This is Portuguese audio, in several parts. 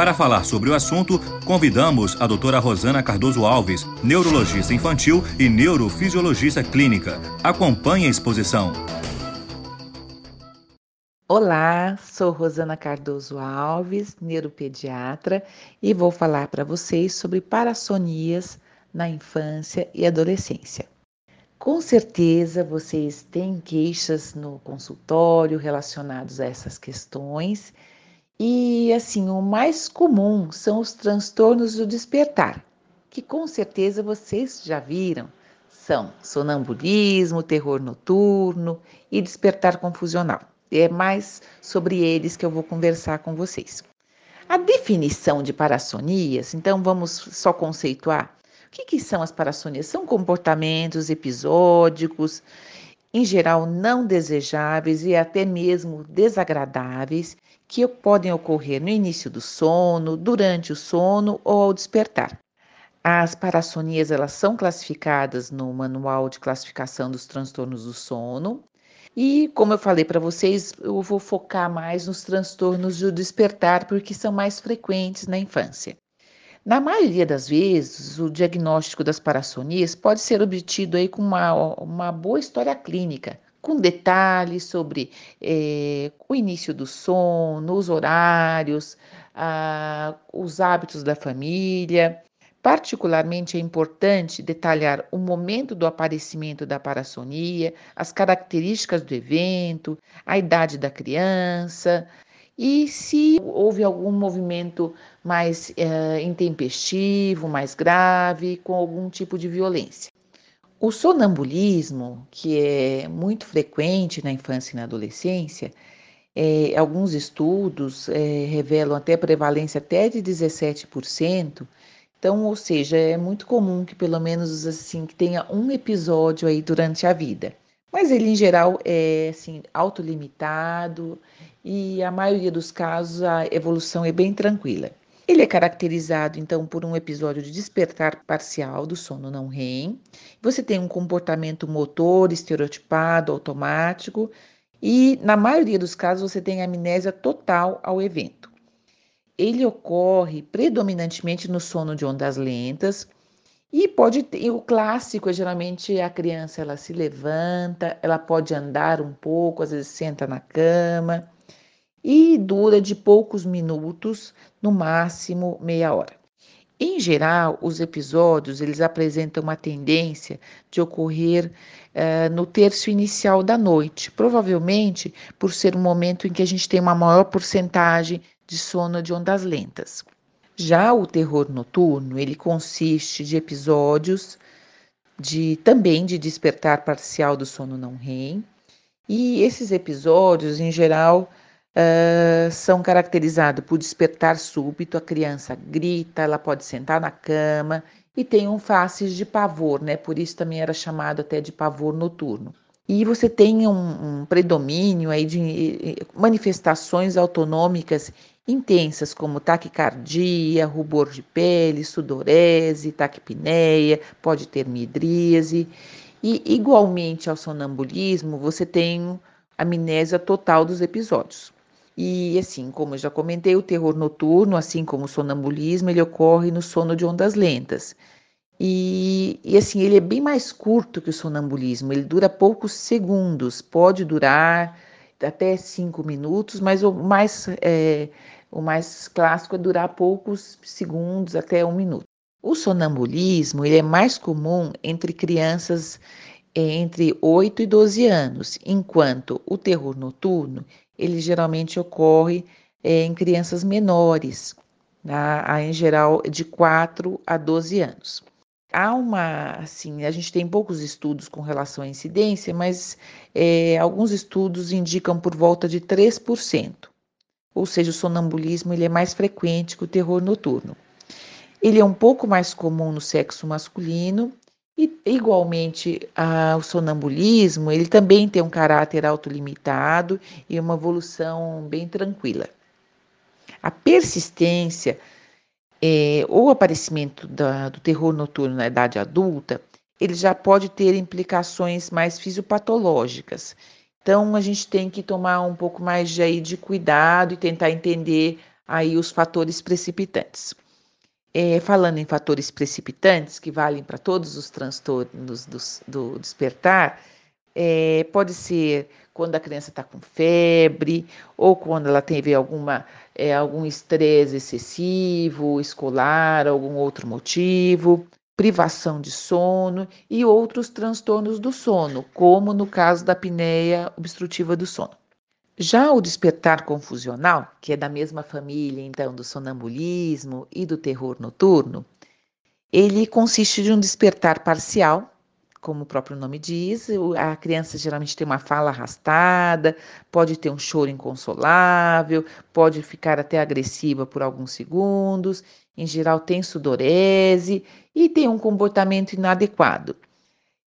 Para falar sobre o assunto, convidamos a doutora Rosana Cardoso Alves, neurologista infantil e neurofisiologista clínica. Acompanhe a exposição. Olá, sou Rosana Cardoso Alves, neuropediatra, e vou falar para vocês sobre parassonias na infância e adolescência. Com certeza vocês têm queixas no consultório relacionados a essas questões. E assim, o mais comum são os transtornos do despertar, que com certeza vocês já viram. São sonambulismo, terror noturno e despertar confusional. É mais sobre eles que eu vou conversar com vocês. A definição de parassonias, então vamos só conceituar o que, que são as parassonias? São comportamentos episódicos, em geral não desejáveis e até mesmo desagradáveis, que podem ocorrer no início do sono, durante o sono ou ao despertar. As parassonias elas são classificadas no Manual de Classificação dos Transtornos do Sono. E, como eu falei para vocês, eu vou focar mais nos transtornos do despertar, porque são mais frequentes na infância. Na maioria das vezes, o diagnóstico das parassonias pode ser obtido aí com uma, uma boa história clínica, com detalhes sobre é, o início do sono, os horários, a, os hábitos da família. Particularmente é importante detalhar o momento do aparecimento da parassonia, as características do evento, a idade da criança, e se houve algum movimento mais é, intempestivo, mais grave, com algum tipo de violência. O sonambulismo, que é muito frequente na infância e na adolescência, é, alguns estudos é, revelam até prevalência até de 17%. Então, ou seja, é muito comum que pelo menos assim que tenha um episódio aí durante a vida. Mas ele em geral é assim autolimitado e a maioria dos casos a evolução é bem tranquila. Ele é caracterizado então por um episódio de despertar parcial do sono não REM. Você tem um comportamento motor estereotipado, automático, e na maioria dos casos você tem amnésia total ao evento. Ele ocorre predominantemente no sono de ondas lentas, e pode ter, o clássico é geralmente a criança ela se levanta, ela pode andar um pouco, às vezes senta na cama e dura de poucos minutos, no máximo meia hora. Em geral, os episódios eles apresentam uma tendência de ocorrer uh, no terço inicial da noite, provavelmente por ser um momento em que a gente tem uma maior porcentagem de sono de ondas lentas. Já o terror noturno, ele consiste de episódios de também de despertar parcial do sono não REM, e esses episódios, em geral, uh, são caracterizados por despertar súbito, a criança grita, ela pode sentar na cama e tem um faces de pavor, né? Por isso também era chamado até de pavor noturno. E você tem um, um predomínio aí de manifestações autonômicas intensas, como taquicardia, rubor de pele, sudorese, taquipneia, pode ter midríase. E igualmente ao sonambulismo, você tem amnésia total dos episódios. E assim, como eu já comentei, o terror noturno, assim como o sonambulismo, ele ocorre no sono de ondas lentas. E, e, assim, ele é bem mais curto que o sonambulismo, ele dura poucos segundos, pode durar até cinco minutos, mas o mais, é, o mais clássico é durar poucos segundos, até um minuto. O sonambulismo ele é mais comum entre crianças é, entre 8 e 12 anos, enquanto o terror noturno ele geralmente ocorre é, em crianças menores, tá? em geral de 4 a 12 anos. Há uma, assim, a gente tem poucos estudos com relação à incidência, mas é, alguns estudos indicam por volta de 3%. Ou seja, o sonambulismo ele é mais frequente que o terror noturno. Ele é um pouco mais comum no sexo masculino e, igualmente, o sonambulismo, ele também tem um caráter autolimitado e uma evolução bem tranquila. A persistência é, ou aparecimento da, do terror noturno na idade adulta, ele já pode ter implicações mais fisiopatológicas. Então, a gente tem que tomar um pouco mais de, aí, de cuidado e tentar entender aí os fatores precipitantes. É, falando em fatores precipitantes, que valem para todos os transtornos do, do despertar, é, pode ser quando a criança está com febre, ou quando ela teve alguma, é, algum estresse excessivo, escolar, algum outro motivo, privação de sono e outros transtornos do sono, como no caso da apneia obstrutiva do sono. Já o despertar confusional, que é da mesma família, então, do sonambulismo e do terror noturno, ele consiste de um despertar parcial, como o próprio nome diz, a criança geralmente tem uma fala arrastada, pode ter um choro inconsolável, pode ficar até agressiva por alguns segundos, em geral tem sudorese e tem um comportamento inadequado.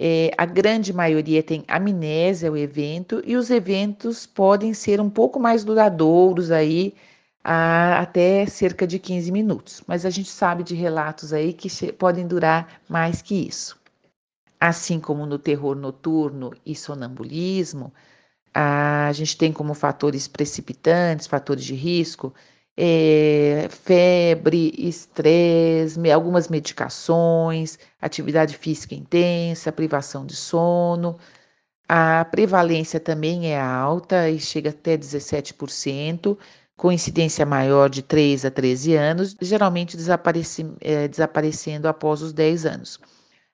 É, a grande maioria tem amnésia ao evento e os eventos podem ser um pouco mais duradouros aí, a, até cerca de 15 minutos. Mas a gente sabe de relatos aí que podem durar mais que isso. Assim como no terror noturno e sonambulismo, a gente tem como fatores precipitantes, fatores de risco, é, febre, estresse, algumas medicações, atividade física intensa, privação de sono. A prevalência também é alta e chega até 17%, com incidência maior de 3 a 13 anos, geralmente desapareci, é, desaparecendo após os 10 anos.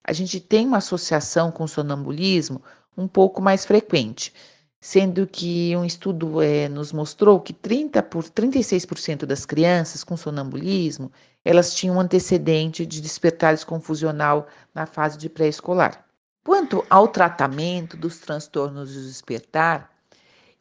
A gente tem uma associação com sonambulismo um pouco mais frequente sendo que um estudo é, nos mostrou que 30 por 36% das crianças com sonambulismo elas tinham um antecedente de despertares confusional na fase de pré-escolar. Quanto ao tratamento dos transtornos de despertar,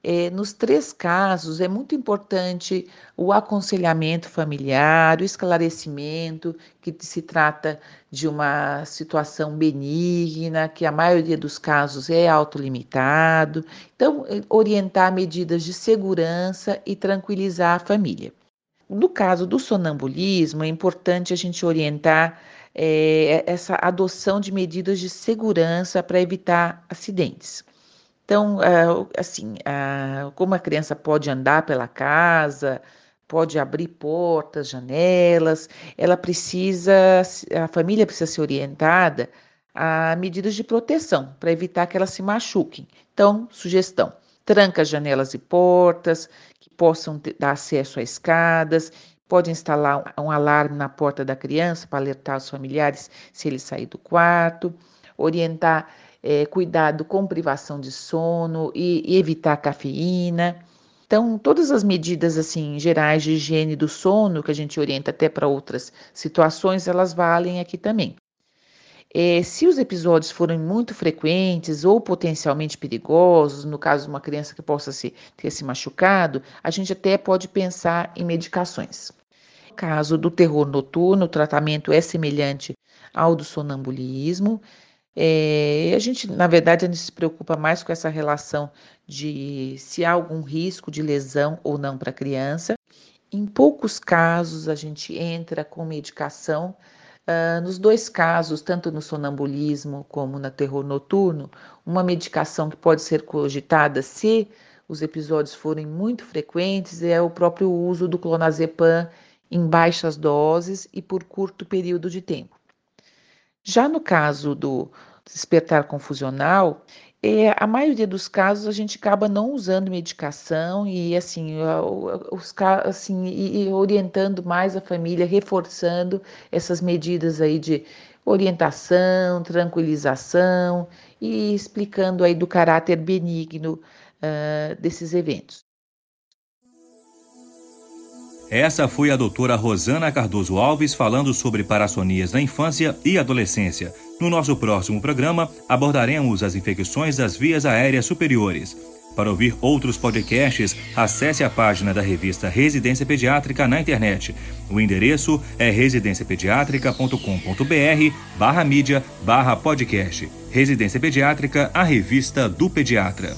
é, nos três casos, é muito importante o aconselhamento familiar, o esclarecimento, que se trata de uma situação benigna, que a maioria dos casos é autolimitado. Então, é, orientar medidas de segurança e tranquilizar a família. No caso do sonambulismo, é importante a gente orientar é, essa adoção de medidas de segurança para evitar acidentes. Então, ah, assim, ah, como a criança pode andar pela casa, pode abrir portas, janelas, ela precisa, a família precisa ser orientada a medidas de proteção para evitar que elas se machuquem. Então, sugestão: tranca janelas e portas que possam dar acesso a escadas. Pode instalar um alarme na porta da criança para alertar os familiares se ele sair do quarto. Orientar é, cuidado com privação de sono e, e evitar cafeína. Então, todas as medidas assim gerais de higiene do sono que a gente orienta até para outras situações, elas valem aqui também. É, se os episódios forem muito frequentes ou potencialmente perigosos, no caso de uma criança que possa se, ter se machucado, a gente até pode pensar em medicações. No caso do terror noturno, o tratamento é semelhante ao do sonambulismo. É, a gente, na verdade, a gente se preocupa mais com essa relação de se há algum risco de lesão ou não para a criança. Em poucos casos, a gente entra com medicação. Uh, nos dois casos, tanto no sonambulismo como no terror noturno, uma medicação que pode ser cogitada se os episódios forem muito frequentes é o próprio uso do clonazepam em baixas doses e por curto período de tempo. Já no caso do despertar confusional, é, a maioria dos casos a gente acaba não usando medicação e assim, os, assim e orientando mais a família, reforçando essas medidas aí de orientação, tranquilização e explicando aí do caráter benigno uh, desses eventos. Essa foi a doutora Rosana Cardoso Alves falando sobre parassonias na infância e adolescência. No nosso próximo programa, abordaremos as infecções das vias aéreas superiores. Para ouvir outros podcasts, acesse a página da revista Residência Pediátrica na internet. O endereço é residenciapediatrica.com.br barra mídia barra podcast. Residência Pediátrica, a revista do pediatra.